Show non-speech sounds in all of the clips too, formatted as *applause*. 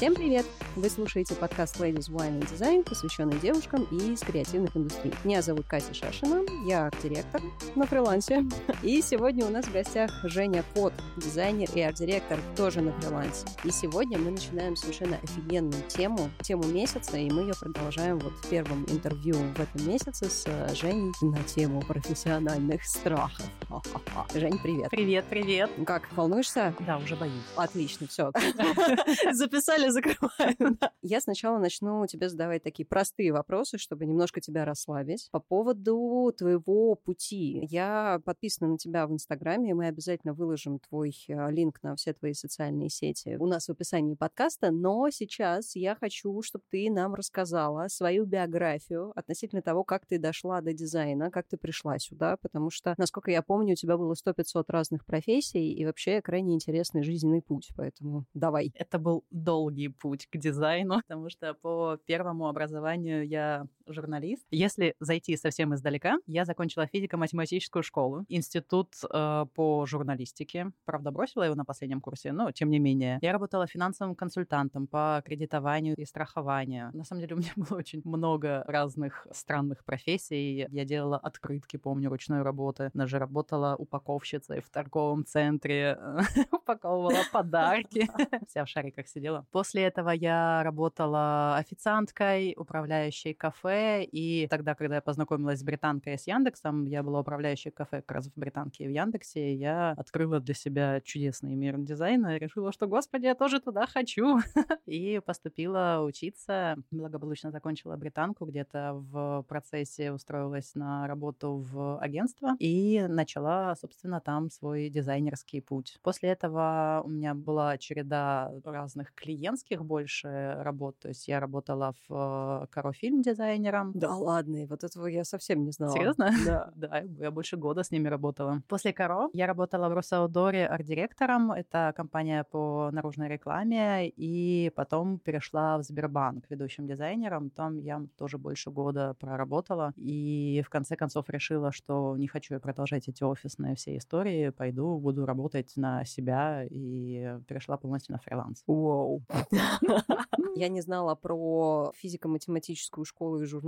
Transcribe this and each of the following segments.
Всем привет! Вы слушаете подкаст Ladies Wine and Design, посвященный девушкам из креативных индустрий. Меня зовут Катя Шашина, я арт-директор на фрилансе. *laughs* И сегодня у нас в гостях Женя Кот, дизайнер и арт-директор, тоже на фрилансе. И сегодня мы начинаем совершенно офигенную тему, тему месяца, и мы ее продолжаем вот в первом интервью в этом месяце с Женей на тему профессиональных страхов. *laughs* Жень, привет. Привет, привет. Как, волнуешься? Да, уже боюсь. Отлично, все. *laughs* Записали, закрываем. *laughs* Я сначала начну тебе задавать такие простые вопросы, чтобы немножко тебя расслабить. По поводу твоего пути. Я подписана на тебя в Инстаграме, и мы обязательно выложим твой э, линк на все твои социальные сети у нас в описании подкаста, но сейчас я хочу, чтобы ты нам рассказала свою биографию относительно того, как ты дошла до дизайна, как ты пришла сюда, потому что, насколько я помню, у тебя было 100-500 разных профессий и вообще крайне интересный жизненный путь, поэтому давай. Это был долгий путь к дизайну, *laughs* потому что по первому образованию я журналист. Если зайти совсем издалека, я закончила физико-математическую школу, институт э, по журналистике. Правда, бросила его на последнем курсе, но тем не менее. Я работала финансовым консультантом по кредитованию и страхованию. На самом деле у меня *laughs* было очень много разных странных профессий. Я делала открытки, помню, ручной работы. Даже работала упаковщицей в торговом центре, *laughs* упаковывала подарки. *laughs* Вся в шариках сидела. После этого я работала официанткой, управляющей кафе, и тогда, когда я познакомилась с британкой и с Яндексом, я была управляющей кафе как раз в Британке и в Яндексе, и я открыла для себя чудесный мир дизайна и решила, что, господи, я тоже туда хочу. *laughs* и поступила учиться, благополучно закончила британку, где-то в процессе устроилась на работу в агентство и начала, собственно, там свой дизайнерский путь. После этого у меня была череда разных клиентских больше работ, то есть я работала в Карофильм дизайнером. Да ладно, вот этого я совсем не знала. Серьезно? *laughs* Да. да, я больше года с ними работала. После Каро я работала в Росаудоре арт-директором, это компания по наружной рекламе, и потом перешла в Сбербанк ведущим дизайнером, там я тоже больше года проработала, и в конце концов решила, что не хочу я продолжать эти офисные все истории, пойду, буду работать на себя, и перешла полностью на фриланс. Вау. *laughs* Я не знала про физико-математическую школу и журналистику.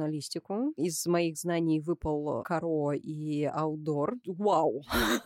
Из моих знаний выпал Каро и Аудор. Вау! *laughs*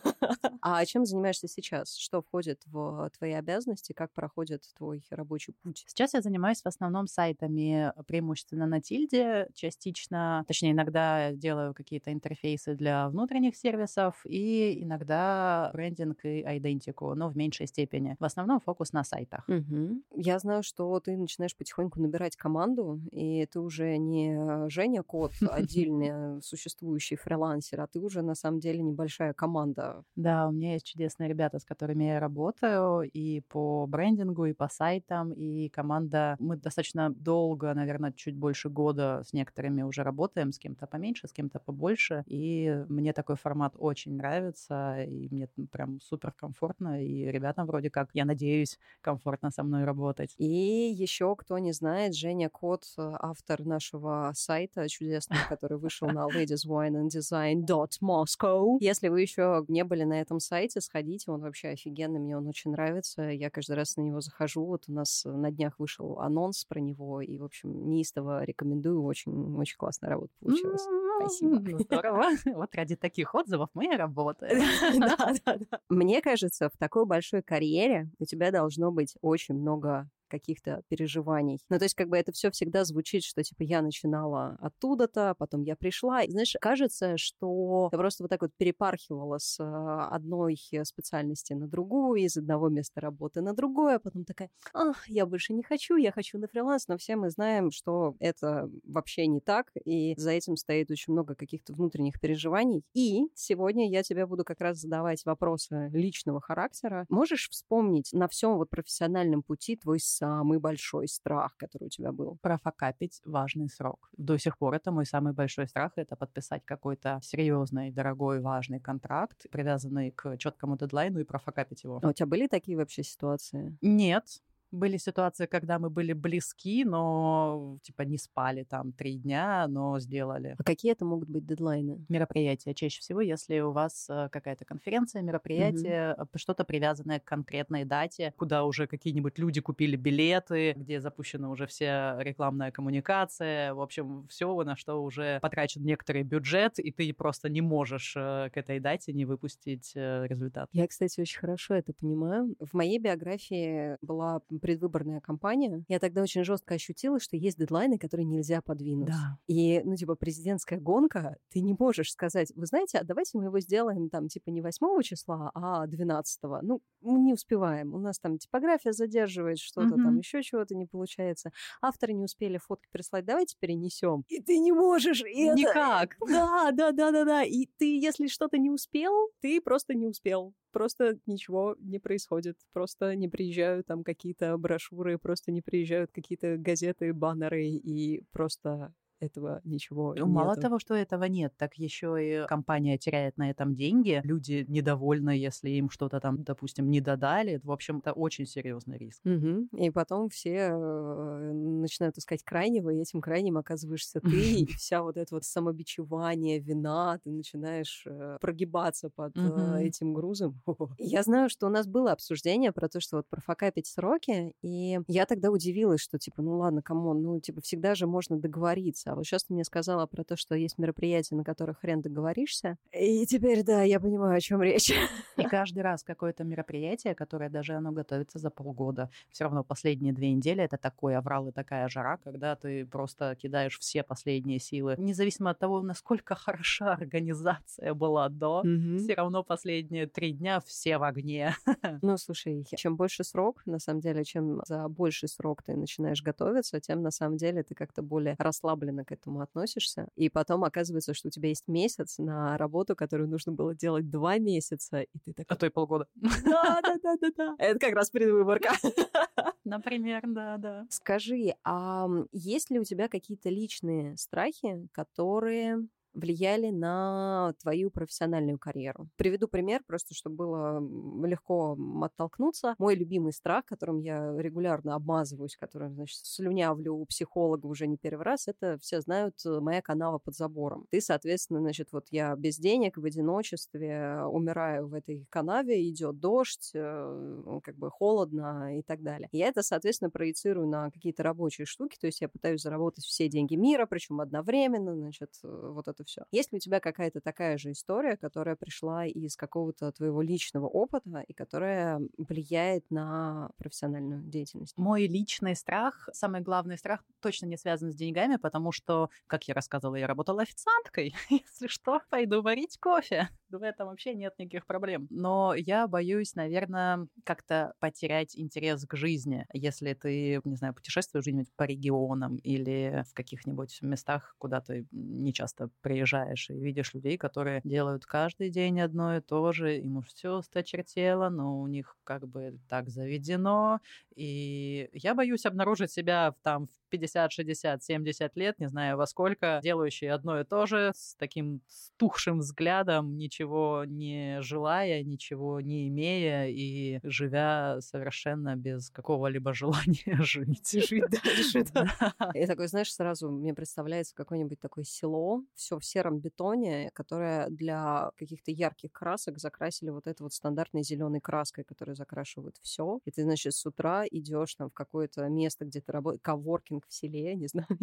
А чем занимаешься сейчас? Что входит в твои обязанности? Как проходит твой рабочий путь? Сейчас я занимаюсь в основном сайтами, преимущественно на тильде, частично, точнее, иногда делаю какие-то интерфейсы для внутренних сервисов и иногда брендинг и идентику, но в меньшей степени. В основном фокус на сайтах. Угу. Я знаю, что ты начинаешь потихоньку набирать команду, и ты уже не Женя Кот, *laughs* отдельный существующий фрилансер, а ты уже на самом деле небольшая команда. Да, у меня есть чудесные ребята, с которыми я работаю и по брендингу, и по сайтам, и команда... Мы достаточно долго, наверное, чуть больше года с некоторыми уже работаем, с кем-то поменьше, с кем-то побольше, и мне такой формат очень нравится, и мне прям супер комфортно, и ребятам вроде как, я надеюсь, комфортно со мной работать. И еще, кто не знает, Женя Кот, автор нашего сайта чудесного, который вышел на ladieswineanddesign.moscow. Если вы еще не были на этом сайте, сходите, он вообще офигенный, мне он очень нравится. Я каждый раз на него захожу. Вот у нас на днях вышел анонс про него, и, в общем, неистово рекомендую. Очень, очень классная работа получилась. Спасибо. Ну, здорово. Вот ради таких отзывов мы и работаем. *laughs* Да, да, да. Мне кажется, в такой большой карьере у тебя должно быть очень много каких-то переживаний. Ну, то есть, как бы это все всегда звучит, что, типа, я начинала оттуда-то, потом я пришла. И, знаешь, кажется, что я просто вот так вот перепархивала с э, одной специальности на другую, из одного места работы на другое, а потом такая, ах, я больше не хочу, я хочу на фриланс, но все мы знаем, что это вообще не так, и за этим стоит очень много каких-то внутренних переживаний. И сегодня я тебе буду как раз задавать вопросы личного характера. Можешь вспомнить на всем вот профессиональном пути твой самый большой страх, который у тебя был? Профокапить важный срок. До сих пор это мой самый большой страх, это подписать какой-то серьезный, дорогой, важный контракт, привязанный к четкому дедлайну и профокапить его. А у тебя были такие вообще ситуации? Нет, Были ситуации, когда мы были близки, но типа не спали там три дня, но сделали. А какие это могут быть дедлайны? Мероприятия чаще всего, если у вас э, какая-то конференция, мероприятие, угу. что-то привязанное к конкретной дате, куда уже какие-нибудь люди купили билеты, где запущена уже вся рекламная коммуникация, в общем, все, на что уже потрачен некоторый бюджет, и ты просто не можешь э, к этой дате не выпустить результат. Я, кстати, очень хорошо это понимаю. В моей биографии была предвыборная кампания. Я тогда очень жестко ощутила, что есть дедлайны, которые нельзя подвинуть. Да. И, ну, типа, президентская гонка, ты не можешь сказать, вы знаете, а давайте мы его сделаем там, типа, не 8 числа, а 12. Ну, мы не успеваем. У нас там типография задерживает что-то, mm-hmm. там еще чего-то не получается. Авторы не успели фотки прислать, давайте перенесем. И ты не можешь. И Никак. Это... Да, да, да, да, да. И ты, если что-то не успел, ты просто не успел просто ничего не происходит. Просто не приезжают там какие-то брошюры, просто не приезжают какие-то газеты, баннеры, и просто этого ничего ну, Мало того, что этого нет, так еще и компания теряет на этом деньги. Люди недовольны, если им что-то там, допустим, не додали. В общем, это очень серьезный риск. Угу. И потом все э, начинают искать крайнего, и этим крайним оказываешься ты, *laughs* и вся вот это вот самобичевание, вина, ты начинаешь э, прогибаться под э, этим грузом. *laughs* Я знаю, что у нас было обсуждение про то, что вот про fuck up ить сроки, и я тогда удивилась, что типа, ну ладно, come on, ну типа всегда же можно договориться договориться. А вот сейчас ты мне сказала про то, что есть мероприятия, на которых хрен договоришься. И теперь, да, я понимаю, о чем речь. И *laughs* каждый раз какое-то мероприятие, которое даже оно готовится за полгода, все равно последние две недели это такой аврал и такая жара, когда ты просто кидаешь все последние силы. Независимо от того, насколько хороша организация была до, угу. все равно последние три дня все в огне. *laughs* Ну, слушай, чем больше срок, на самом деле, чем за больший срок ты начинаешь готовиться, тем на самом деле ты как-то более расслаблен спокойно к этому относишься. И потом оказывается, что у тебя есть месяц на работу, которую нужно было делать два месяца, и ты такой... А то и полгода. Да, да, да, да, да. Это как раз предвыборка. *laughs* Например, да, да. Скажи, а есть ли у тебя какие-то личные страхи, которые влияли на твою профессиональную карьеру. Приведу пример, просто чтобы было легко оттолкнуться. Мой любимый страх, которым я регулярно обмазываюсь, которым, значит, слюнявлю у психолога уже не первый раз, это все знают э, моя канава под забором. Ты, соответственно, значит, вот я без денег, в одиночестве, умираю в этой канаве, идет дождь, э, как бы холодно и так далее. Я это, соответственно, проецирую на какие-то рабочие штуки, то есть я пытаюсь заработать все деньги мира, причем одновременно, значит, э, вот это все. Есть ли у тебя какая-то такая же история, которая пришла из какого-то твоего личного опыта и которая влияет на профессиональную деятельность? Мой личный страх, самый главный страх, точно не связан с деньгами, потому что, как я рассказывала, я работала официанткой. *laughs* Если что, пойду варить кофе. В этом вообще нет никаких проблем. Но я боюсь, наверное, как-то потерять интерес к жизни, если ты, не знаю, путешествуешь где-нибудь по регионам или в каких-нибудь местах, куда ты не часто приезжаешь и видишь людей, которые делают каждый день одно и то же, им уж все осточертело, но у них как бы так заведено, и я боюсь обнаружить себя там в 50, 60, 70 лет, не знаю во сколько, делающий одно и то же, с таким стухшим взглядом, ничего не желая, ничего не имея и живя совершенно без какого-либо *laughs* желания жить. Жить дальше, да. Я такой, знаешь, сразу мне представляется какое-нибудь такое село, все в сером бетоне, которое для каких-то ярких красок закрасили вот этой вот стандартной зеленой краской, которая закрашивает все. И ты, значит, с утра идешь там в какое-то место, где ты работаешь, коворкинг в селе, не знаю, *laughs*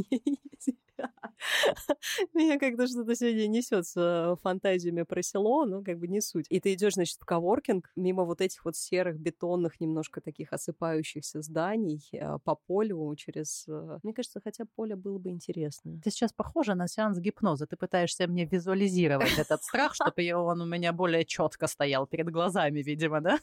меня как-то что-то сегодня несет с фантазиями про село, но как бы не суть. И ты идешь, значит, в коворкинг мимо вот этих вот серых бетонных, немножко таких осыпающихся зданий э, по полю через... Э, мне кажется, хотя поле было бы интересно. Ты сейчас похожа на сеанс гипноза. Ты пытаешься мне визуализировать этот страх, чтобы он у меня более четко стоял перед глазами, видимо, да?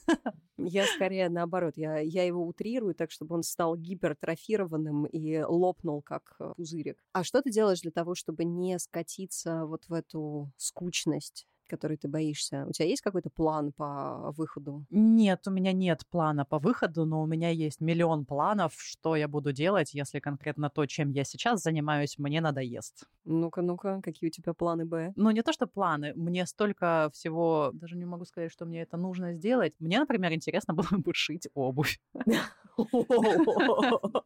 Я скорее наоборот. Я, я его утрирую так, чтобы он стал гипертрофированным и лопнул, как пузырик. А что ты делаешь для того, чтобы не скатиться вот в эту скучность? Который ты боишься? У тебя есть какой-то план по выходу? Нет, у меня нет плана по выходу, но у меня есть миллион планов, что я буду делать, если конкретно то, чем я сейчас занимаюсь, мне надоест. Ну-ка, ну-ка, какие у тебя планы Б? Ну, не то, что планы, мне столько всего, даже не могу сказать, что мне это нужно сделать. Мне, например, интересно было бы шить обувь. *laughs*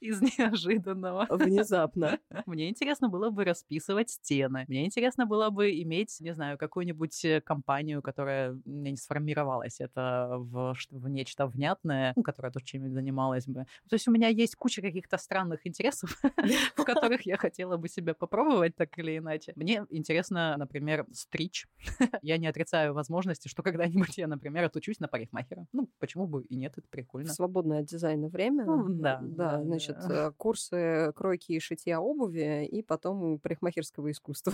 Из неожиданного. Внезапно. Мне интересно было бы расписывать стены. Мне интересно было бы иметь, не знаю, какую-нибудь э, компанию, которая не сформировалась это в, в нечто внятное, ну, которая тоже чем-нибудь занималась бы. То есть у меня есть куча каких-то странных интересов, *laughs* в *laughs* которых я хотела бы себя попробовать так или иначе. Мне интересно, например, стричь. *laughs* Я не отрицаю возможности, что когда-нибудь я, например, отучусь на парикмахера. Ну, почему бы и нет, это прикольно. Свободное от дизайна время. Ну, да, да, да, значит, да. э, курсы кройки и шитья обуви, и потом парикмахерского искусства.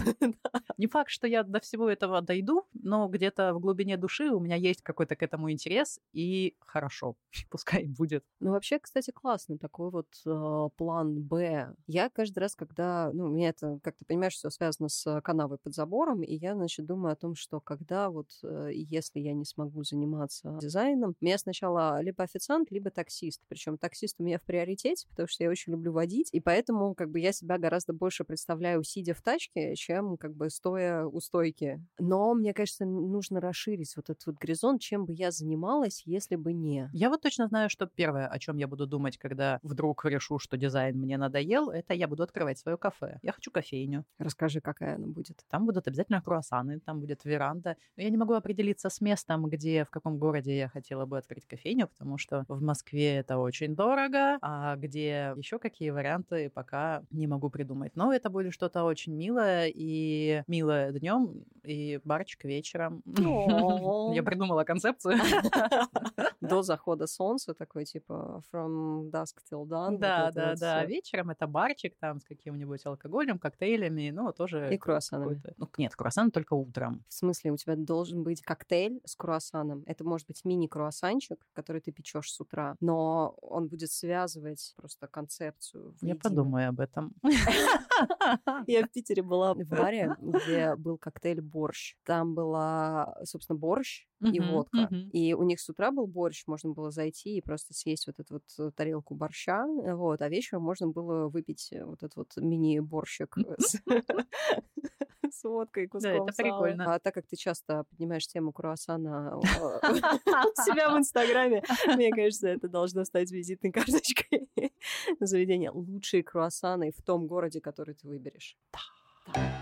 Не факт, что я до всего этого дойду, но где-то в глубине души у меня есть какой-то к этому интерес, и хорошо, *laughs* пускай будет. Ну, вообще, кстати, классный такой вот э, план Б. Я каждый раз, когда, ну, у меня это, как ты понимаешь, все связано с канавой под забором, и я, значит, думаю о том, что когда вот, э, если я не смогу заниматься дизайном, меня сначала либо официант, либо таксист. Причем таксист у меня в приоритете, потому что я очень люблю водить, и поэтому как бы я себя гораздо больше представляю, сидя в тачке, чем как бы стоя у стойки. Но мне кажется, нужно расширить вот этот вот горизонт, чем бы я занималась, если бы не. Я вот точно знаю, что первое, о чем я буду думать, когда вдруг решу, что дизайн мне надоел, это я буду открывать свое кафе. Я хочу кофейню. Расскажи, какая она будет. Там будут обязательно круассаны, там будет веранда. Но я не могу определиться с местом, где, в каком городе я хотела бы открыть кофейню, потому что в Москве это очень дорого, а где еще какие варианты, пока не могу придумать. Но это будет что-то очень милое и милое днем и барчик вечером. *laughs* Я придумала концепцию. *laughs* До захода солнца, такой типа from dusk till dawn. Да, да, да. Вечером это барчик там с каким-нибудь алкоголем, коктейлями, ну, тоже... И круассанами. Ну, нет, круассан только утром. В смысле, у тебя должен быть коктейль с круассаном. Это может быть мини-круассанчик, который ты печешь с утра, но он будет связывать просто концепцию. Я подумаю об этом. *laughs* Я в Питере была в баре, где был коктейль борщ. Там была, собственно, борщ и водка. И у них с утра был борщ, можно было зайти и просто съесть вот эту вот тарелку борща, вот, а вечером можно было выпить вот этот вот мини-борщик *laughs* с водкой и куском Да, это прикольно. А так как ты часто поднимаешь тему круассана *laughs* *laughs* у себя в Инстаграме, мне кажется, это должно стать визитной карточкой заведения. Лучшие круассаны в том городе, который ты выберешь. Да.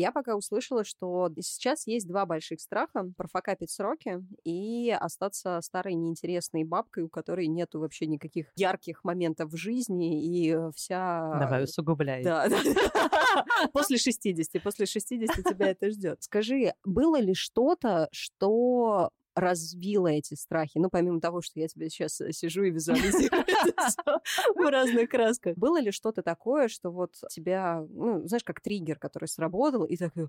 Я пока услышала, что сейчас есть два больших страха. Профокапить сроки и остаться старой неинтересной бабкой, у которой нету вообще никаких ярких моментов в жизни, и вся... Давай, усугубляй. Да, *laughs* После 60. После 60 тебя это ждет. Скажи, было ли что-то, что развила эти страхи? Ну, помимо того, что я тебе сейчас э, сижу и визуализирую *laughs* в разных красках. Было ли что-то такое, что вот тебя, ну, знаешь, как триггер, который сработал, и такой,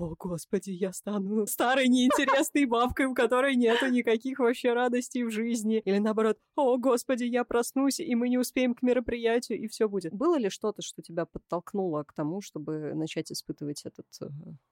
о, господи, я стану старой неинтересной бабкой, у которой нету никаких вообще радостей в жизни. Или наоборот, о, господи, я проснусь, и мы не успеем к мероприятию, и все будет. Было ли что-то, что тебя подтолкнуло к тому, чтобы начать испытывать этот э,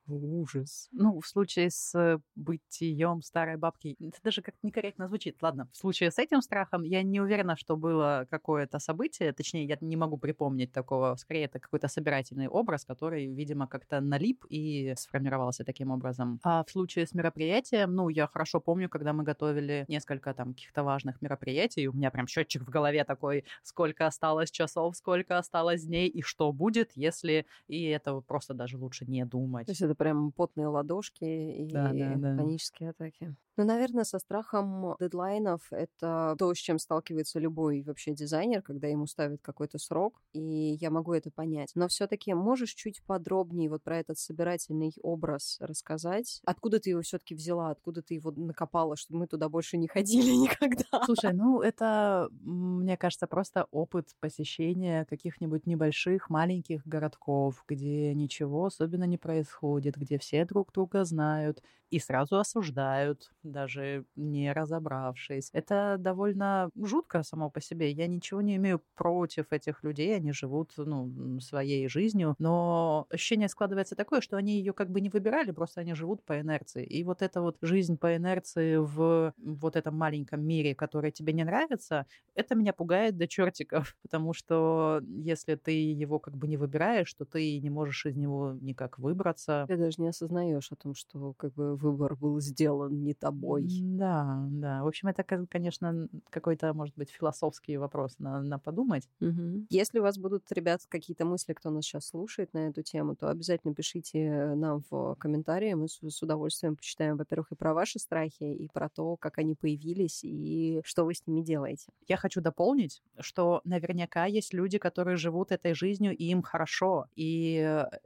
ужас? Ну, в случае с бытием старой бабки, это даже как-то некорректно звучит. Ладно, в случае с этим страхом я не уверена, что было какое-то событие, точнее, я не могу припомнить такого. Скорее, это какой-то собирательный образ, который, видимо, как-то налип и сформировался сформировался таким образом. А в случае с мероприятием, ну, я хорошо помню, когда мы готовили несколько там каких-то важных мероприятий, у меня прям счетчик в голове такой, сколько осталось часов, сколько осталось дней и что будет, если... И это просто даже лучше не думать. То есть это прям потные ладошки и да, да, да. панические атаки. Ну, наверное, со страхом дедлайнов это то, с чем сталкивается любой вообще дизайнер, когда ему ставят какой-то срок, и я могу это понять. Но все-таки можешь чуть подробнее вот про этот собирательный образ рассказать? Откуда ты его все-таки взяла? Откуда ты его накопала, чтобы мы туда больше не ходили *laughs* никогда? Слушай, ну это, мне кажется, просто опыт посещения каких-нибудь небольших, маленьких городков, где ничего особенно не происходит, где все друг друга знают и сразу осуждают, даже не разобравшись. Это довольно жутко само по себе. Я ничего не имею против этих людей, они живут ну, своей жизнью, но ощущение складывается такое, что они ее как бы не выбирали, просто они живут по инерции. И вот эта вот жизнь по инерции в вот этом маленьком мире, который тебе не нравится, это меня пугает до чертиков, *laughs* потому что если ты его как бы не выбираешь, то ты не можешь из него никак выбраться. Ты даже не осознаешь о том, что как бы выбор был сделан не тобой. Да, да. В общем, это, конечно, какой-то, может быть, философский вопрос на, на подумать. Угу. Если у вас будут, ребят, какие-то мысли, кто нас сейчас слушает на эту тему, то обязательно пишите нам в комментарии. Мы с, с удовольствием почитаем, во-первых, и про ваши страхи, и про то, как они появились, и что вы с ними делаете. Я хочу дополнить, что наверняка есть люди, которые живут этой жизнью, и им хорошо. И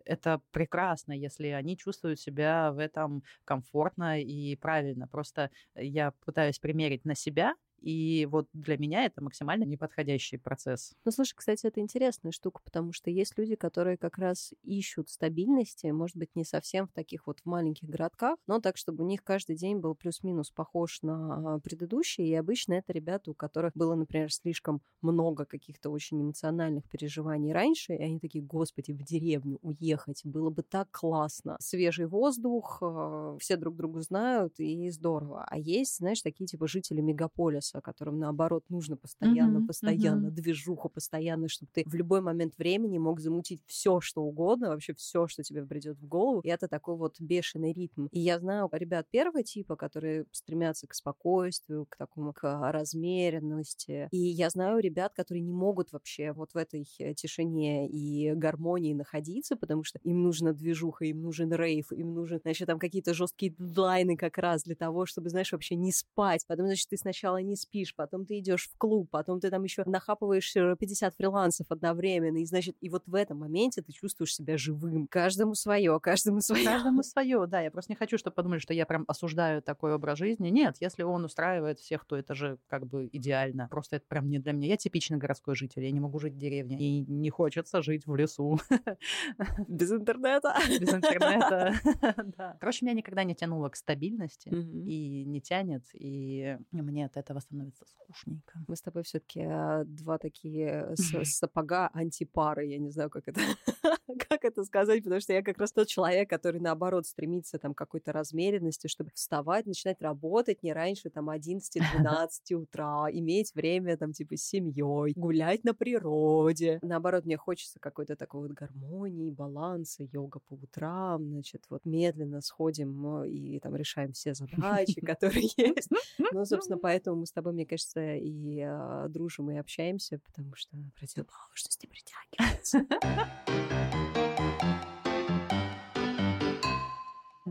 это прекрасно, если они чувствуют себя в этом комфортно и правильно. Просто я пытаюсь примерить на себя и вот для меня это максимально неподходящий процесс. Ну, слушай, кстати, это интересная штука, потому что есть люди, которые как раз ищут стабильности, может быть, не совсем в таких вот маленьких городках, но так, чтобы у них каждый день был плюс-минус похож на предыдущий. И обычно это ребята, у которых было, например, слишком много каких-то очень эмоциональных переживаний раньше, и они такие, господи, в деревню уехать, было бы так классно. Свежий воздух, э, все друг друга знают, и здорово. А есть, знаешь, такие типа жители мегаполиса, бизнеса, которым, наоборот, нужно постоянно, mm-hmm. постоянно, mm-hmm. движуха постоянно, чтобы ты в любой момент времени мог замутить все, что угодно, вообще все, что тебе придет в голову. И это такой вот бешеный ритм. И я знаю ребят первого типа, которые стремятся к спокойствию, к такому, к размеренности. И я знаю ребят, которые не могут вообще вот в этой э, тишине и гармонии находиться, потому что им нужна движуха, им нужен рейв, им нужен, значит, там какие-то жесткие дедлайны как раз для того, чтобы, знаешь, вообще не спать. Потом, значит, ты сначала не спишь, потом ты идешь в клуб, потом ты там еще нахапываешь 50 фрилансов одновременно, и значит, и вот в этом моменте ты чувствуешь себя живым. Каждому свое, каждому свое. Каждому свое, да. Я просто не хочу, чтобы подумали, что я прям осуждаю такой образ жизни. Нет, если он устраивает всех, то это же как бы идеально. Просто это прям не для меня. Я типичный городской житель, я не могу жить в деревне. И не хочется жить в лесу. *laughs* Без интернета. *laughs* Без интернета, *laughs* да. Короче, меня никогда не тянуло к стабильности и не тянет, и мне от этого становится скучненько. Мы с тобой все-таки а, два такие сапога антипары, я не знаю, как это, *laughs* как это сказать, потому что я как раз тот человек, который наоборот стремится там какой-то размеренности, чтобы вставать, начинать работать не раньше там 11-12 *laughs* утра, иметь время там типа с семьей, гулять на природе. Наоборот, мне хочется какой-то такой вот гармонии, баланса, йога по утрам, значит, вот медленно сходим и там решаем все задачи, *laughs* которые есть. Ну, собственно, поэтому мы с тобой, мне кажется, и э, дружим, и общаемся, потому что противоположности притягиваются. *laughs*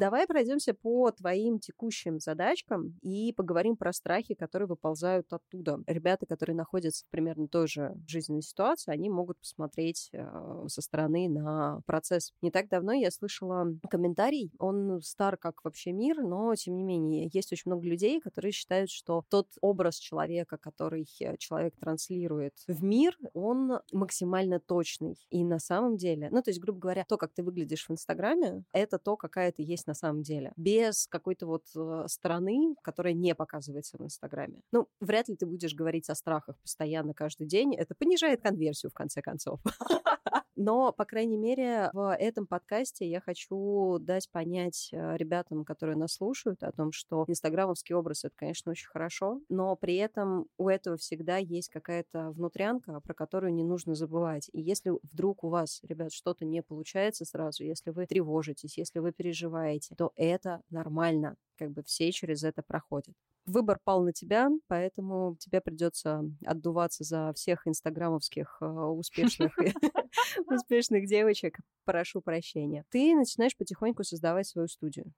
Давай пройдемся по твоим текущим задачкам и поговорим про страхи, которые выползают оттуда. Ребята, которые находятся в примерно той же жизненной ситуации, они могут посмотреть э, со стороны на процесс. Не так давно я слышала комментарий, он стар как вообще мир, но тем не менее есть очень много людей, которые считают, что тот образ человека, который человек транслирует в мир, он максимально точный. И на самом деле, ну то есть, грубо говоря, то, как ты выглядишь в Инстаграме, это то, какая ты есть на самом деле, без какой-то вот э, стороны, которая не показывается в Инстаграме. Ну, вряд ли ты будешь говорить о страхах постоянно каждый день. Это понижает конверсию, в конце концов. *laughs* Но, по крайней мере, в этом подкасте я хочу дать понять э, ребятам, которые нас слушают, о том, что инстаграмовский образ — это, конечно, очень хорошо, но при этом у этого всегда есть какая-то внутрянка, про которую не нужно забывать. И если вдруг у вас, ребят, что-то не получается сразу, если вы тревожитесь, если вы переживаете, то это нормально как бы все через это проходят. Выбор пал на тебя, поэтому тебе придется отдуваться за всех инстаграмовских э, успешных *laughs* *laughs* успешных девочек. Прошу прощения. Ты начинаешь потихоньку создавать свою студию.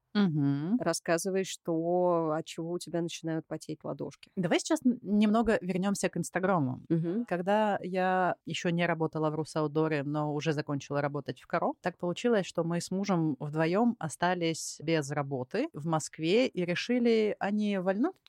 Рассказывай, что от чего у тебя начинают потеть ладошки. Давай сейчас немного вернемся к Инстаграму. Когда я еще не работала в Русаудоре, но уже закончила работать в Каро, так получилось, что мы с мужем вдвоем остались без работы в Москве и решили, а не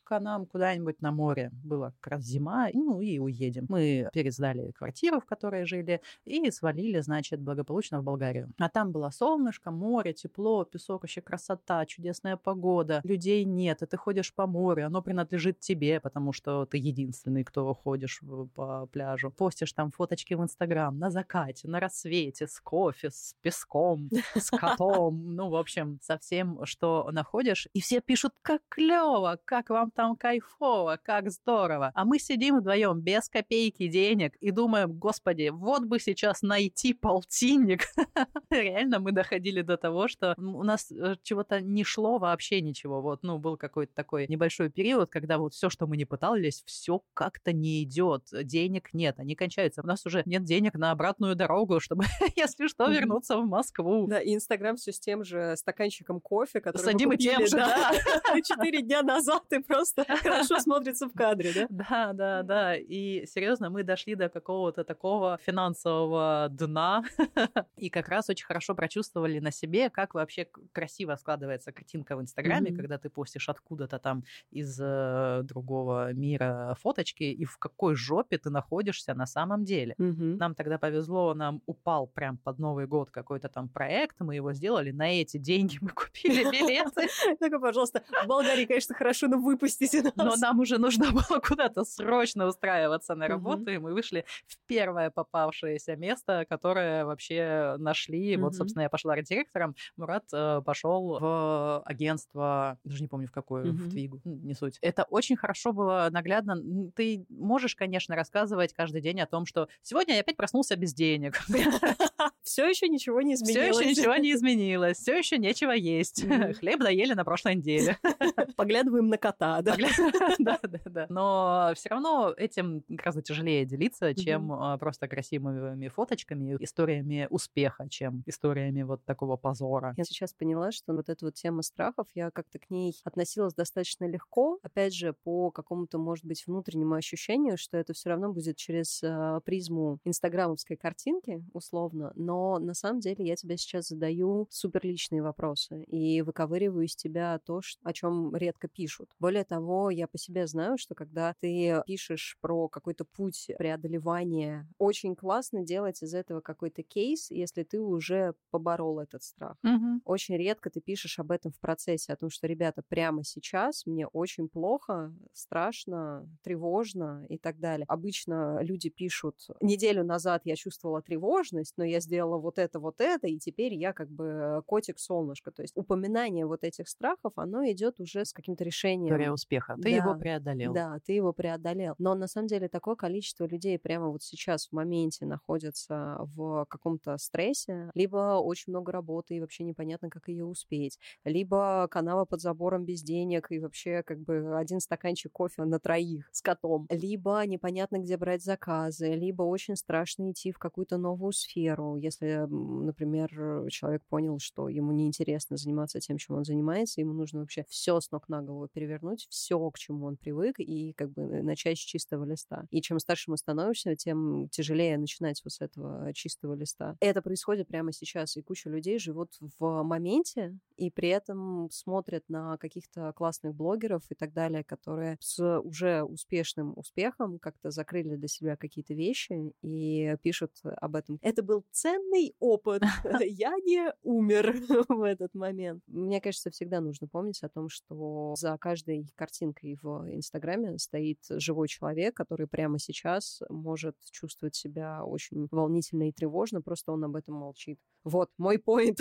вольнуть-ка нам куда-нибудь на море. Была как раз зима, ну и уедем. Мы пересдали квартиру, в которой жили, и свалили, значит, благополучно в Болгарию. А там было солнышко, море, тепло, песок, вообще красота, чудесная погода, людей нет, и ты ходишь по морю, оно принадлежит тебе, потому что ты единственный, кто ходишь по пляжу. Постишь там фоточки в Инстаграм на закате, на рассвете, с кофе, с песком, с котом, *laughs* ну, в общем, со всем, что находишь. И все пишут, как клево, как вам там кайфово, как здорово. А мы сидим вдвоем без копейки денег и думаем, господи, вот бы сейчас найти полтинник. *laughs* Реально мы доходили до того, что у нас э, чего-то не шло вообще ничего. Вот, ну, был какой-то такой небольшой период, когда вот все, что мы не пытались, все как-то не идет. Денег нет, они кончаются. У нас уже нет денег на обратную дорогу, чтобы, *laughs* если что, вернуться в Москву. Да, и Инстаграм все с тем же стаканчиком кофе, который С одним и тем же, да. *laughs* Четыре дня назад и просто *laughs* хорошо смотрится в кадре, да? Да, да, да. И серьезно, мы дошли до какого-то такого финансового дна *laughs* и как раз очень хорошо прочувствовали на себе, как вообще красиво складывается картинка в Инстаграме, mm-hmm. когда ты постишь откуда-то там из э, другого мира фоточки, и в какой жопе ты находишься на самом деле. Mm-hmm. Нам тогда повезло, нам упал прям под Новый год какой-то там проект, мы его сделали, на эти деньги *laughs* мы купили билеты. Только, пожалуйста, в Болгарии, конечно, хорошо, но выпустите нас. Но нам уже нужно *laughs* было куда-то срочно устраиваться на работу, и мы вышли в первое попавшееся место, которое вообще нашли. Вот, собственно, я пошла директором, Мурат э, пошел в агентство, даже не помню в какое, в Твигу, не суть. Это очень хорошо было наглядно. Ты можешь, конечно, рассказывать каждый день о том, что сегодня я опять проснулся без денег. *laughs* Все еще ничего не изменилось. Все еще ничего не изменилось. Все еще нечего есть. Хлеб доели на прошлой неделе. *laughs* Поглядываем на кота, да? *laughs* *laughs* Да, да, да. Но все равно этим гораздо тяжелее делиться, чем а, просто красивыми фоточками, историями успеха, чем историями вот такого позора. Я сейчас поняла, что вот эта вот тема страхов, я как-то к ней относилась достаточно легко. Опять же, по какому-то, может быть, внутреннему ощущению, что это все равно будет через э, призму инстаграмовской картинки, условно, но на самом деле я тебе сейчас задаю суперличные вопросы и выковыриваю из тебя то, о чем редко пишут. Более того, я по себе знаю, что когда ты пишешь про какой-то путь преодолевания, очень классно делать из этого какой-то кейс, если ты уже поборол этот страх. Угу. Очень редко ты пишешь об этом в процессе, о том, что, ребята, прямо сейчас мне очень плохо, страшно, тревожно и так далее. Обычно люди пишут, неделю назад я чувствовала тревожность, но я сделала вот это, вот это, и теперь я как бы котик-солнышко. То есть упоминание вот этих страхов, оно идет уже с каким-то решением. История успеха. Ты да, его преодолел. Да, ты его преодолел. Но на самом деле такое количество людей прямо вот сейчас в моменте находятся в каком-то стрессе, либо очень много работы и вообще непонятно, как ее успеть, либо канава под забором без денег и вообще как бы один стаканчик кофе на троих с котом, либо непонятно, где брать заказы, либо очень страшно идти в какую-то новую сферу, если, например, человек понял, что ему неинтересно заниматься тем, чем он занимается, ему нужно вообще все с ног на голову перевернуть, все, к чему он привык, и как бы начать с чистого листа. И чем старше мы становимся, тем тяжелее начинать вот с этого чистого листа. Это происходит прямо сейчас, и куча людей живут в моменте, и при этом смотрят на каких-то классных блогеров и так далее, которые с уже успешным успехом как-то закрыли для себя какие-то вещи и пишут об этом. Это был ценный опыт. *laughs* *laughs* Я не умер *laughs* в этот момент. Мне кажется, всегда нужно помнить о том, что за каждой картинкой в Инстаграме стоит живой человек, который прямо сейчас может чувствовать себя очень волнительно и тревожно, просто он об этом молчит. Вот мой *laughs* поинт.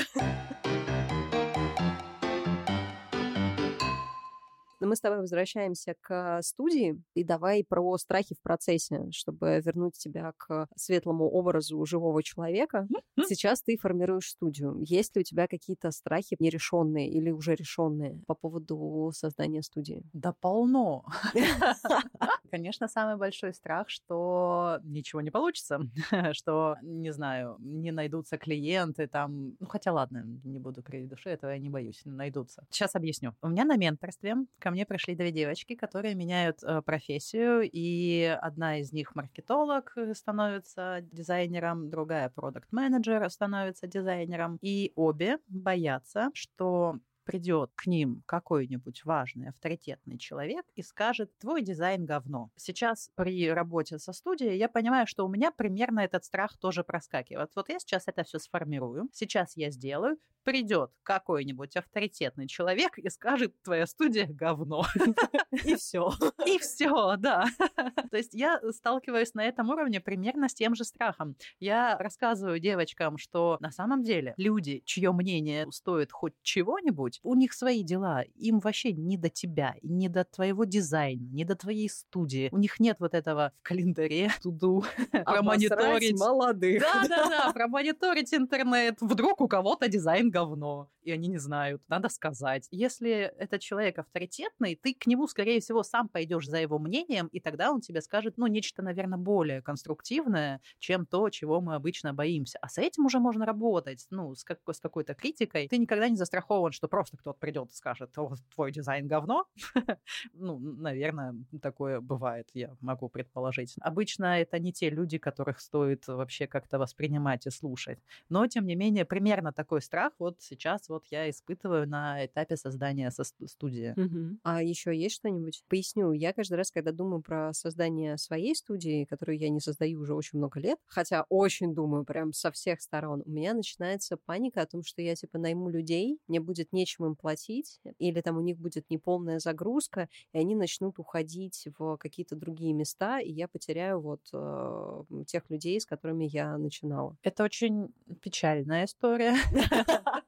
Но мы с тобой возвращаемся к студии, и давай про страхи в процессе, чтобы вернуть тебя к светлому образу живого человека. Сейчас ты формируешь студию. Есть ли у тебя какие-то страхи нерешенные или уже решенные по поводу создания студии? Да полно. *laughs* Конечно, самый большой страх, что ничего не получится, *laughs* что, не знаю, не найдутся клиенты там. Ну, хотя ладно, не буду кривить души, этого я не боюсь, найдутся. Сейчас объясню. У меня на менторстве ко мне пришли две девочки, которые меняют э, профессию, и одна из них маркетолог э, становится дизайнером, другая продукт-менеджер становится дизайнером, и обе боятся, что придет к ним какой-нибудь важный авторитетный человек и скажет, твой дизайн говно. Сейчас при работе со студией я понимаю, что у меня примерно этот страх тоже проскакивает. Вот я сейчас это все сформирую, сейчас я сделаю, придет какой-нибудь авторитетный человек и скажет, твоя студия говно. *laughs* И все. И все, да. *laughs* То есть я сталкиваюсь на этом уровне примерно с тем же страхом. Я рассказываю девочкам, что на самом деле люди, чье мнение стоит хоть чего-нибудь, у них свои дела. Им вообще не до тебя, не до твоего дизайна, не до твоей студии. У них нет вот этого в календаре *laughs* туду *laughs* промониторить. молодых. *laughs* Да-да-да, промониторить интернет. Вдруг у кого-то дизайн говно, и они не знают, надо сказать. Если этот человек авторитетный, ты к нему, скорее всего, сам пойдешь за его мнением, и тогда он тебе скажет, ну, нечто, наверное, более конструктивное, чем то, чего мы обычно боимся. А с этим уже можно работать, ну, с, как, с какой-то критикой. Ты никогда не застрахован, что просто кто-то придет и скажет, о, твой дизайн говно. *laughs* ну, наверное, такое бывает, я могу предположить. Обычно это не те люди, которых стоит вообще как-то воспринимать и слушать. Но, тем не менее, примерно такой страх вот сейчас вот я испытываю на этапе создания со студии. Угу. А еще есть что-нибудь? Поясню. Я каждый раз, когда думаю про создание своей студии, которую я не создаю уже очень много лет, хотя очень думаю прям со всех сторон, у меня начинается паника о том, что я типа найму людей, мне будет нечем им платить, или там у них будет неполная загрузка, и они начнут уходить в какие-то другие места, и я потеряю вот э, тех людей, с которыми я начинала. Это очень печальная история. *laughs*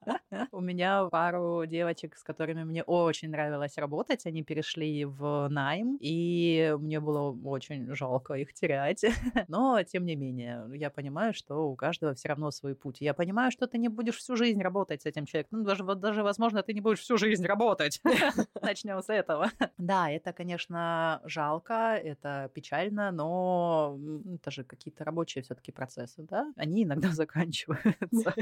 У меня пару девочек, с которыми мне очень нравилось работать, они перешли в найм, и мне было очень жалко их терять. *laughs* Но, тем не менее, я понимаю, что у каждого все равно свой путь. Я понимаю, что ты не будешь всю жизнь работать с этим человеком. Ну, даже, даже возможно, ты не будешь всю жизнь работать. *laughs* Начнем с этого. Да, это, конечно, жалко, это печально, но это же какие-то рабочие все-таки процессы, да? Они иногда *laughs* заканчиваются.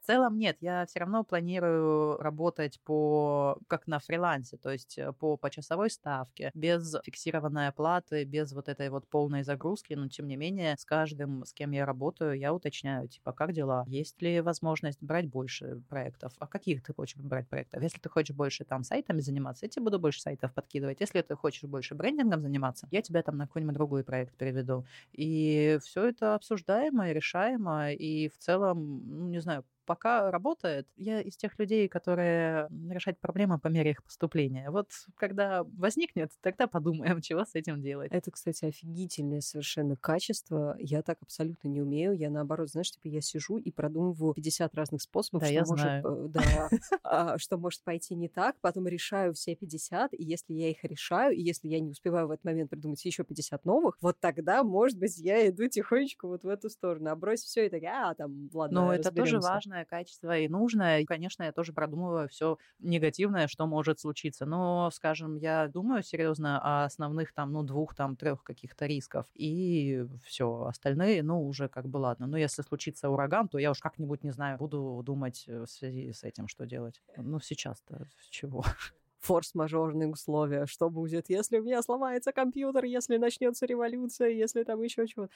В целом, нет, я все равно планирую работать по как на фрилансе, то есть э, по почасовой ставке, без фиксированной оплаты, без вот этой вот полной загрузки, но тем не менее с каждым, с кем я работаю, я уточняю, типа, как дела, есть ли возможность брать больше проектов, а каких ты хочешь брать проектов. Если ты хочешь больше там сайтами заниматься, я тебе буду больше сайтов подкидывать. Если ты хочешь больше брендингом заниматься, я тебя там на какой-нибудь другой проект переведу. И все это обсуждаемо и решаемо, и в целом, ну, не знаю, пока работает. Я из тех людей, которые решать проблемы по мере их поступления. Вот когда возникнет, тогда подумаем, *laughs* чего с этим делать. Это, кстати, офигительное совершенно качество. Я так абсолютно не умею. Я наоборот, знаешь, типа я сижу и продумываю 50 разных способов, да, что, я может, знаю. э, *laughs* да, а, что может пойти не так. Потом решаю все 50, и если я их решаю, и если я не успеваю в этот момент придумать еще 50 новых, вот тогда, может быть, я иду тихонечко вот в эту сторону, а брось все и так, а, там, ладно, Но это тоже разберемся». Важное качество и нужное. И, конечно, я тоже продумываю все негативное, что может случиться. Но, скажем, я думаю серьезно о основных там, ну, двух, там, трех каких-то рисков. И все, остальные, ну, уже как бы ладно. Но если случится ураган, то я уж как-нибудь, не знаю, буду думать э, в связи с этим, что делать. Ну, сейчас-то чего? *laughs* форс-мажорные условия. Что будет, если у меня сломается компьютер, если начнется революция, если там еще чего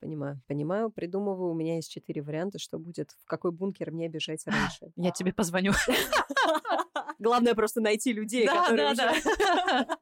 Понимаю, понимаю, придумываю. У меня есть четыре варианта, что будет, в какой бункер мне бежать раньше. Я тебе позвоню. *laughs* Главное просто найти людей, Да, которые да,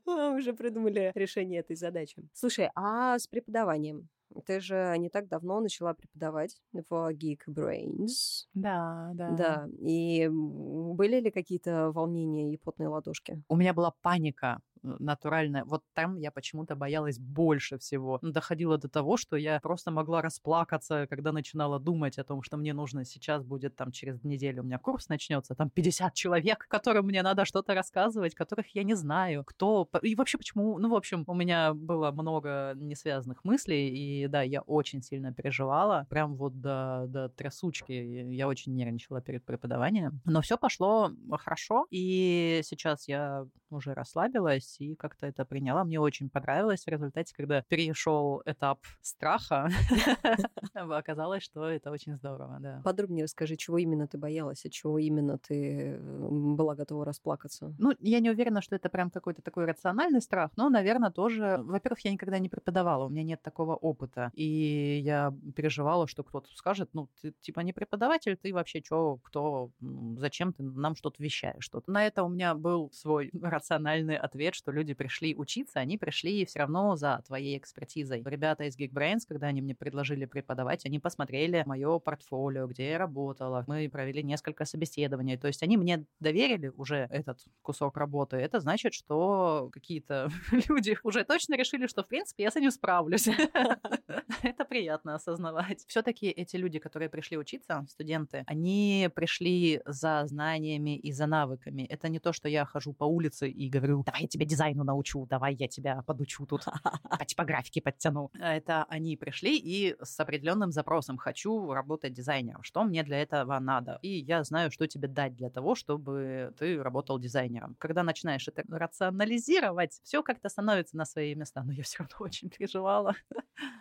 уже- *laughs* уже придумали решение этой задачи. Слушай, а с преподаванием? Ты же не так давно начала преподавать в Geek Brains. Да, да. Да, и были ли какие-то волнения и потные ладошки? У меня была паника натуральное. Вот там я почему-то боялась больше всего. Доходило до того, что я просто могла расплакаться, когда начинала думать о том, что мне нужно сейчас будет там через неделю у меня курс начнется, там 50 человек, которым мне надо что-то рассказывать, которых я не знаю, кто... И вообще почему... Ну, в общем, у меня было много несвязанных мыслей, и да, я очень сильно переживала, прям вот до, до трясучки. Я очень нервничала перед преподаванием. Но все пошло хорошо, и сейчас я уже расслабилась и как-то это приняла. Мне очень понравилось в результате, когда перешел этап страха, *laughs* *laughs* оказалось, что это очень здорово, да. Подробнее расскажи, чего именно ты боялась, от чего именно ты была готова расплакаться? Ну, я не уверена, что это прям какой-то такой рациональный страх, но, наверное, тоже... Во-первых, я никогда не преподавала, у меня нет такого опыта, и я переживала, что кто-то скажет, ну, ты типа не преподаватель, ты вообще что, кто, зачем ты нам что-то вещаешь? Что -то. На это у меня был свой *laughs* рациональный ответ, что люди пришли учиться, они пришли все равно за твоей экспертизой. Ребята из Geekbrains, когда они мне предложили преподавать, они посмотрели мое портфолио, где я работала. Мы провели несколько собеседований. То есть они мне доверили уже этот кусок работы. Это значит, что какие-то *laughs* люди уже точно решили, что, в принципе, я с этим справлюсь. *laughs* Это приятно осознавать. Все-таки эти люди, которые пришли учиться, студенты, они пришли за знаниями и за навыками. Это не то, что я хожу по улице и говорю, давай я тебя дизайну научу, давай я тебя подучу тут, *laughs* по типографике подтяну. Это они пришли и с определенным запросом хочу работать дизайнером. Что мне для этого надо? И я знаю, что тебе дать для того, чтобы ты работал дизайнером. Когда начинаешь это рационализировать, все как-то становится на свои места. Но я все равно *laughs* очень переживала.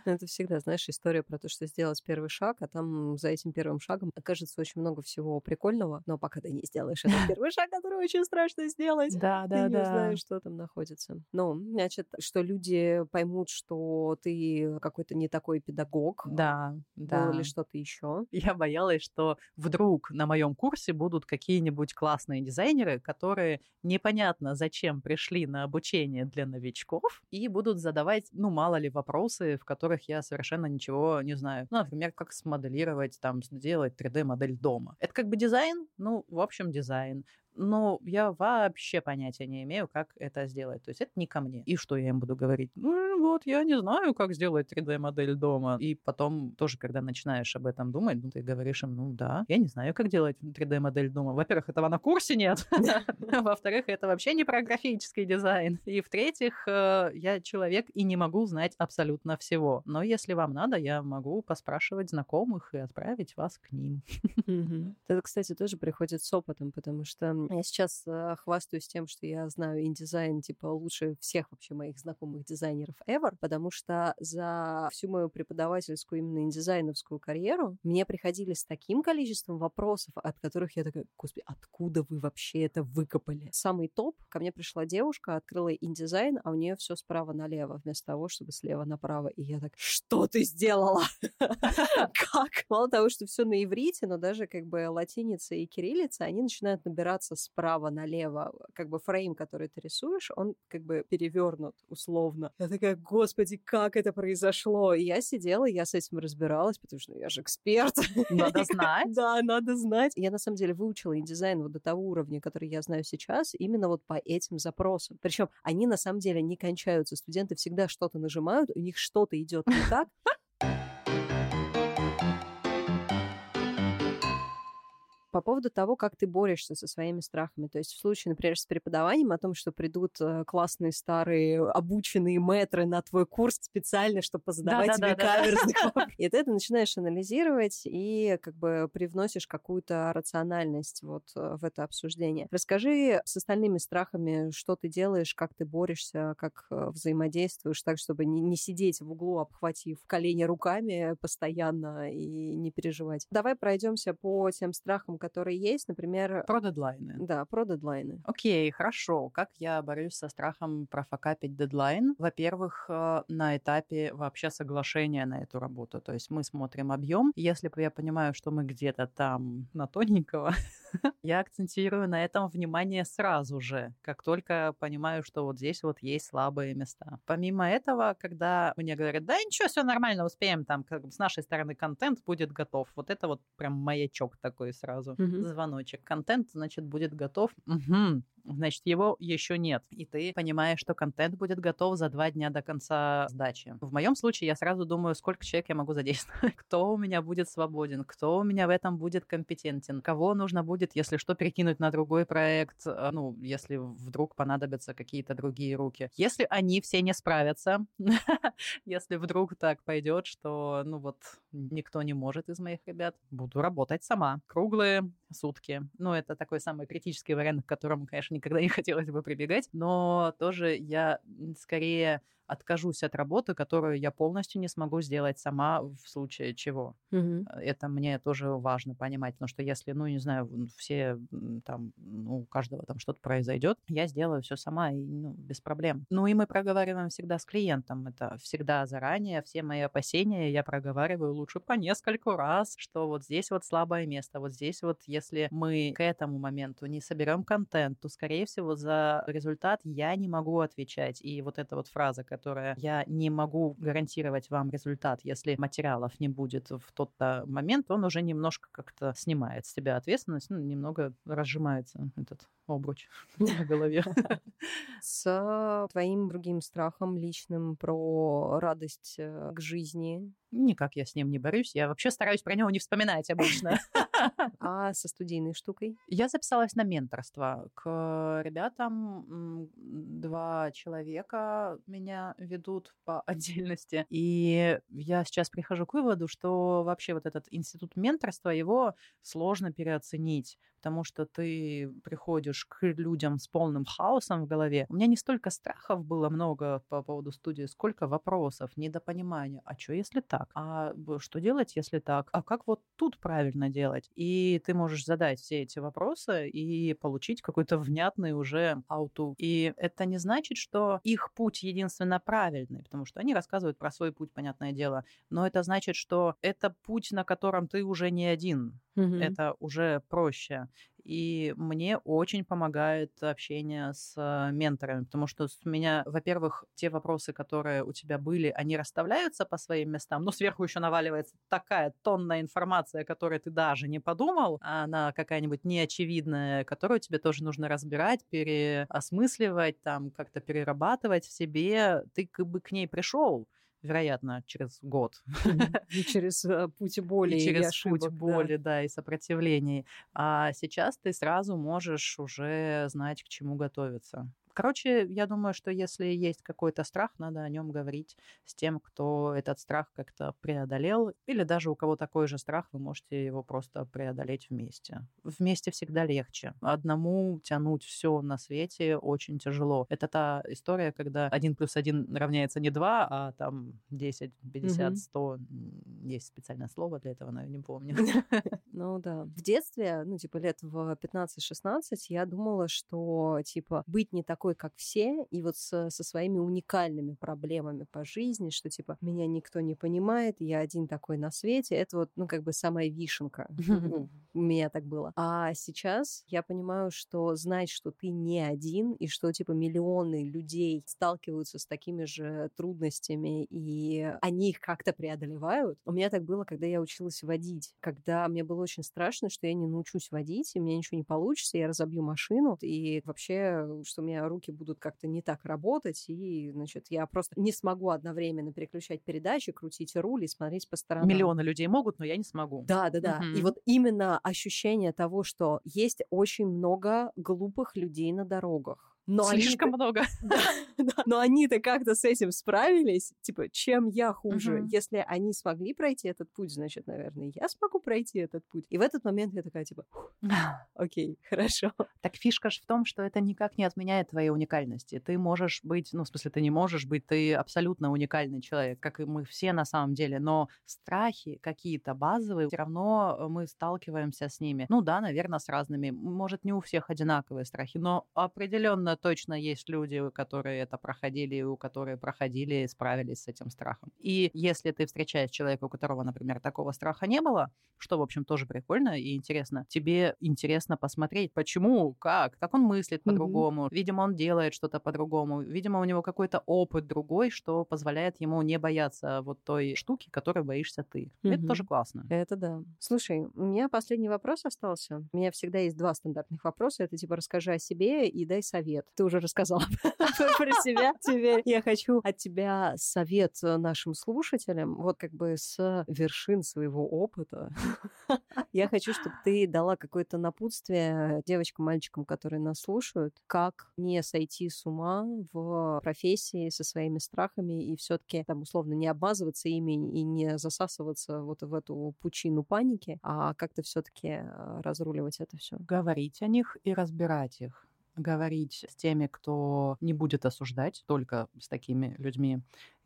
Это всегда, знаешь, история про то, что сделать первый шаг, а там за этим первым шагом окажется очень много всего прикольного, но пока ты не сделаешь этот *laughs* первый шаг, который очень страшно сделать, да, да, ты не знаешь, что там находится. Ну, значит, что люди поймут, что ты какой-то не такой педагог, да, да. или что-то еще. Я боялась, что вдруг на моем курсе будут какие-нибудь классные дизайнеры, которые непонятно зачем пришли на обучение для новичков и будут задавать, ну, мало ли, вопросы, в которых я совершенно ничего не знаю. Ну, например, как смоделировать, там, сделать 3D-модель дома. Это как бы дизайн? Ну, в общем, дизайн но я вообще понятия не имею, как это сделать. То есть это не ко мне. И что я им буду говорить? Ну вот, я не знаю, как сделать 3D-модель дома. И потом тоже, когда начинаешь об этом думать, ну ты говоришь им, ну да, я не знаю, как делать 3D-модель дома. Во-первых, этого на курсе нет. *laughs* *laughs* Во-вторых, это вообще не про графический дизайн. И в-третьих, э, я человек и не могу знать абсолютно всего. Но если вам надо, я могу поспрашивать знакомых и отправить вас к ним. *laughs* Это, кстати, тоже приходит с опытом, потому что я сейчас э, хвастаюсь тем, что я знаю индизайн, типа, лучше всех вообще моих знакомых дизайнеров ever, потому что за всю мою преподавательскую именно индизайновскую карьеру мне приходили с таким количеством вопросов, от которых я такая, господи, откуда вы вообще это выкопали? Самый топ, ко мне пришла девушка, открыла индизайн, а у нее все справа налево, вместо того, чтобы слева направо. И я так, что ты сделала? *laughs* Как? Мало того, что все на иврите, но даже как бы латиница и кириллица, они начинают набираться справа налево. Как бы фрейм, который ты рисуешь, он как бы перевернут условно. Я такая, господи, как это произошло? И я сидела, я с этим разбиралась, потому что ну, я же эксперт. Надо *laughs* знать. Да, надо знать. Я на самом деле выучила индизайн вот до того уровня, который я знаю сейчас, именно вот по этим запросам. Причем они на самом деле не кончаются. Студенты всегда что-то нажимают, у них что-то идет не так, по поводу того, как ты борешься со своими страхами. То есть в случае, например, с преподаванием о том, что придут э, классные старые обученные метры на твой курс специально, чтобы позадавать да, тебе да, каверзных да. И ты это начинаешь анализировать и как бы привносишь какую-то рациональность вот э, в это обсуждение. Расскажи с остальными страхами, что ты делаешь, как ты борешься, как э, взаимодействуешь так, чтобы не, не сидеть в углу, обхватив колени руками постоянно и не переживать. Давай пройдемся по тем страхам, которые есть, например... Про дедлайны. Да, про дедлайны. Окей, хорошо. Как я борюсь со страхом профокапить дедлайн? Во-первых, э, на этапе вообще соглашения на эту работу. То есть мы смотрим объем. Если бы я понимаю, что мы где-то там на тоненького, *laughs* я акцентирую на этом внимание сразу же, как только понимаю, что вот здесь вот есть слабые места. Помимо этого, когда мне говорят, да ничего, все нормально, успеем, там как бы с нашей стороны контент будет готов. Вот это вот прям маячок такой сразу. Угу. Звоночек. Контент, значит, будет готов. Угу. Значит, его еще нет. И ты понимаешь, что контент будет готов за два дня до конца сдачи. В моем случае я сразу думаю, сколько человек я могу задействовать, *laughs* кто у меня будет свободен, кто у меня в этом будет компетентен, кого нужно будет, если что, перекинуть на другой проект, э, ну, если вдруг понадобятся какие-то другие руки. Если они все не справятся, *laughs* если вдруг так пойдет, что, ну вот, никто не может из моих ребят, буду работать сама. Круглые сутки. Ну, это такой самый критический вариант, к которому, конечно, никогда не *laughs* хотелось бы прибегать, но тоже я скорее откажусь от работы, которую я полностью не смогу сделать сама в случае чего. Угу. Это мне тоже важно понимать, потому что если, ну, не знаю, все там, ну, у каждого там что-то произойдет, я сделаю все сама и ну, без проблем. Ну и мы проговариваем всегда с клиентом, это всегда заранее, все мои опасения я проговариваю лучше по нескольку раз, что вот здесь вот слабое место, вот здесь вот, если мы к этому моменту не соберем контент, то, скорее всего, за результат я не могу отвечать. И вот эта вот фраза, которая «я не могу гарантировать вам результат, если материалов не будет в тот-то момент», он уже немножко как-то снимает с тебя ответственность, ну, немного разжимается этот обруч *laughs* на голове. *laughs* С твоим другим страхом личным про радость э, к жизни. Никак я с ним не борюсь. Я вообще стараюсь про него не вспоминать обычно. *laughs* А со студийной штукой? Я записалась на менторство к ребятам. Два человека меня ведут по *laughs* отдельности. И я сейчас прихожу к выводу, что вообще вот этот институт менторства, его сложно переоценить потому что ты приходишь к людям с полным хаосом в голове. У меня не столько страхов было много по поводу студии, сколько вопросов, недопонимания. А что, если так? А что делать, если так? А как вот тут правильно делать? И ты можешь задать все эти вопросы и получить какой-то внятный уже ауту. И это не значит, что их путь единственно правильный, потому что они рассказывают про свой путь, понятное дело. Но это значит, что это путь, на котором ты уже не один. Мгм. Это уже проще. И мне очень помогает общение с э, менторами, потому что с меня, во-первых, те вопросы, которые у тебя были, они расставляются по своим местам, но сверху еще наваливается такая тонна информации, о которой ты даже не подумал, а она какая-нибудь неочевидная, которую тебе тоже нужно разбирать, переосмысливать, там как-то перерабатывать в себе. Ты как бы к ней пришел, вероятно, через год. *laughs* И через э, путь боли. И через ошибок, путь боли, да. и сопротивлений. А сейчас ты сразу можешь уже знать, к чему готовиться. Короче, я думаю, что если есть какой-то страх, надо о нем говорить с тем, кто этот страх как-то преодолел, или даже у кого такой же страх, вы можете его просто преодолеть вместе. Вместе всегда легче. Одному тянуть все на свете очень тяжело. Это та история, когда один плюс один равняется не два, а там 10, 50, 100. Есть специальное слово для этого, но я не помню. *laughs* *laughs* Ну да. В детстве, ну типа лет в 15-16, я думала, что типа быть не такой, как все, и вот со, со своими уникальными проблемами по жизни, что типа меня никто не понимает, я один такой на свете, это вот, ну как бы самая вишенка. *laughs* Ну, *laughs* У меня так было. А сейчас я понимаю, что знать, что ты не один, и что типа миллионы людей сталкиваются с такими же трудностями, и они их как-то преодолевают. У меня так было, когда я училась водить, когда мне было очень страшно, что я не научусь водить, и у меня ничего не получится, я разобью машину, и вообще, что у меня руки будут как-то не так работать, и, значит, я просто не смогу одновременно переключать передачи, крутить руль и смотреть по сторонам. Миллионы людей могут, но я не смогу. Да, да, да. И вот именно ощущение того, что есть очень много глупых людей на дорогах. Но Слишком они много. *laughs* да, да. Но они-то как-то с этим справились. Типа, чем я хуже? Мгм. Если они смогли пройти этот путь, значит, наверное, я смогу пройти этот путь. И в этот момент я такая, типа, «Фух, окей, *laughs* хорошо. Так фишка ж в том, что это никак не отменяет твоей уникальности. Ты можешь быть, ну, в смысле, ты не можешь быть, ты абсолютно уникальный человек, как и мы все на самом деле, но страхи какие-то базовые, все равно э, мы сталкиваемся с ними. Ну да, наверное, с разными. Может, не у всех одинаковые страхи, но определенно абсолютно точно есть люди, которые это проходили, у которых проходили и справились с этим страхом. И если ты встречаешь человека, у которого, например, такого страха не было, что, в общем, тоже прикольно и интересно, тебе интересно посмотреть, почему, как, как он мыслит по-другому. Mm-hmm. Видимо, он делает что-то по-другому. Видимо, у него какой-то опыт другой, что позволяет ему не бояться вот той штуки, которой боишься ты. Mm-hmm. Это тоже классно. Это да. Слушай, у меня последний вопрос остался. У меня всегда есть два стандартных вопроса. Это типа расскажи о себе и дай совет. Ты уже рассказала *laughs* про себя. *laughs* Теперь я хочу от тебя совет нашим слушателям. Вот как бы с вершин своего опыта. *laughs* Я хочу, чтобы ты дала какое-то напутствие девочкам, мальчикам, которые нас слушают, как не сойти с ума в профессии со своими страхами и все-таки там условно не обмазываться ими и не засасываться вот в эту пучину паники, а как-то все-таки э, разруливать это все. Говорить о них и разбирать их говорить с теми, кто не будет осуждать, только с такими людьми,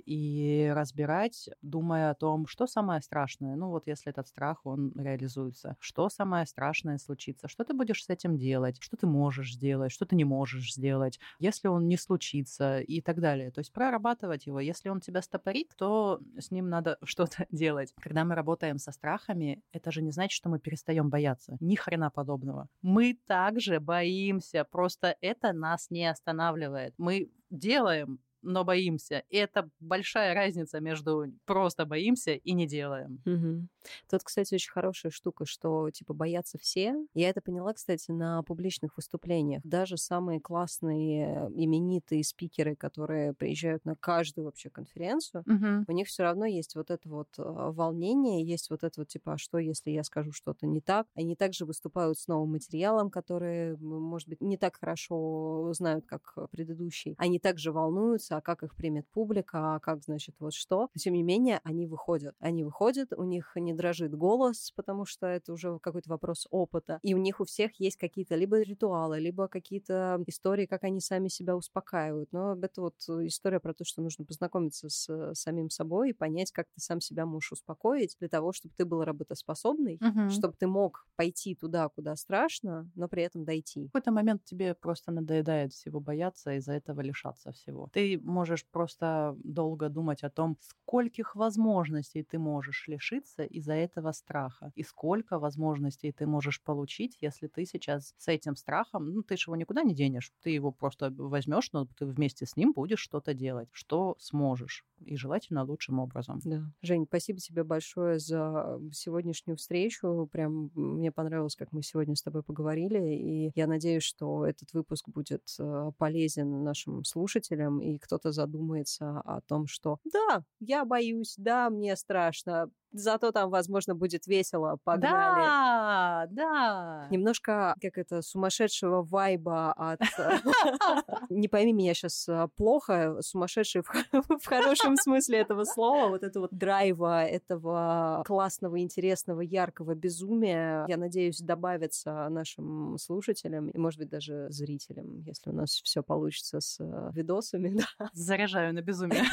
и разбирать, думая о том, что самое страшное. Ну вот если этот страх, он реализуется. Что самое страшное случится? Что ты будешь с этим делать? Что ты можешь сделать? Что ты не можешь сделать? Если он не случится и так далее. То есть прорабатывать его. Если он тебя стопорит, то с ним надо *laughs* что-то делать. Когда мы работаем со страхами, это же не значит, что мы перестаем бояться. Ни хрена подобного. Мы также боимся, просто это нас не останавливает. Мы делаем но боимся. И это большая разница между просто боимся и не делаем. Угу. Тут, кстати, очень хорошая штука, что типа боятся все. Я это поняла, кстати, на публичных выступлениях. Даже самые классные именитые спикеры, которые приезжают на каждую вообще конференцию, угу. у них все равно есть вот это вот а, волнение, есть вот это вот типа, а что, если я скажу что-то не так? Они также выступают с новым материалом, который, может быть, не так хорошо знают, как предыдущий. Они также волнуются, а как их примет публика, а как, значит, вот что. Тем не менее, они выходят. Они выходят, у них не дрожит голос, потому что это уже какой-то вопрос опыта. И у них у всех есть какие-то либо ритуалы, либо какие-то истории, как они сами себя успокаивают. Но это вот история про то, что нужно познакомиться с самим собой и понять, как ты сам себя можешь успокоить для того, чтобы ты был работоспособный, угу. чтобы ты мог пойти туда, куда страшно, но при этом дойти. В какой-то момент тебе просто надоедает всего бояться и из-за этого лишаться всего. Ты можешь просто долго думать о том, скольких возможностей ты можешь лишиться из-за этого страха, и сколько возможностей ты можешь получить, если ты сейчас с этим страхом, ну, ты же его никуда не денешь, ты его просто возьмешь, но ты вместе с ним будешь что-то делать, что сможешь, и желательно лучшим образом. Да. Жень, спасибо тебе большое за сегодняшнюю встречу. Прям мне понравилось, как мы сегодня с тобой поговорили, и я надеюсь, что этот выпуск будет э, полезен нашим слушателям, и кто кто-то задумается о том, что да, я боюсь, да, мне страшно, зато там, возможно, будет весело, погнали. Да, да. Немножко, как это, сумасшедшего вайба от... *laughs* *laughs* Не пойми меня сейчас э, плохо, сумасшедший *laughs* в хорошем смысле этого слова, вот этого драйва, этого классного, интересного, яркого безумия, я надеюсь, добавится нашим слушателям и, может быть, даже зрителям, если у нас все получится с э, видосами. Заряжаю на безумие.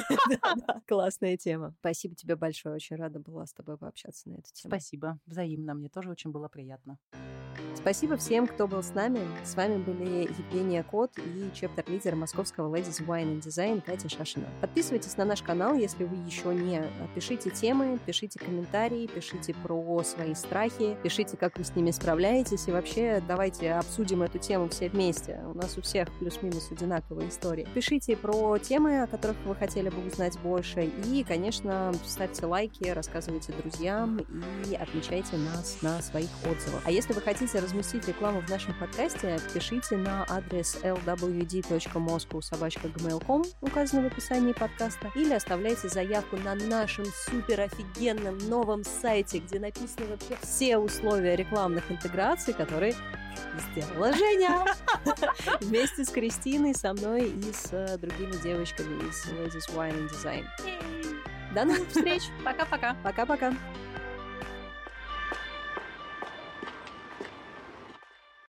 Классная тема. Спасибо тебе большое, очень рада была с тобой пообщаться на эту тему. Спасибо, взаимно, мне тоже очень было приятно. Спасибо всем, кто был с нами. С вами были Евгения Кот и чептер-лидер московского Ladies Wine and Design Катя Шашина. Подписывайтесь на наш канал, если вы еще не. Пишите темы, пишите комментарии, пишите про свои страхи, пишите, как вы с ними справляетесь, и вообще давайте обсудим эту тему все вместе. У нас у всех плюс-минус одинаковые истории. Пишите про темы, о которых вы хотели бы узнать больше, и, конечно, ставьте лайки, рассказывайте друзьям и отмечайте нас на своих отзывах. А если вы хотите разместить рекламу в нашем подкасте, пишите на адрес lwd.moscow.gmail.com, указанный в описании подкаста, или оставляйте заявку на нашем супер офигенном новом сайте, где написаны вообще все условия рекламных интеграций, которые сделала Женя *laughs* вместе с Кристиной, со мной и с э, другими девочками из Ladies Wine and Design. До новых встреч! Пока-пока! Пока-пока!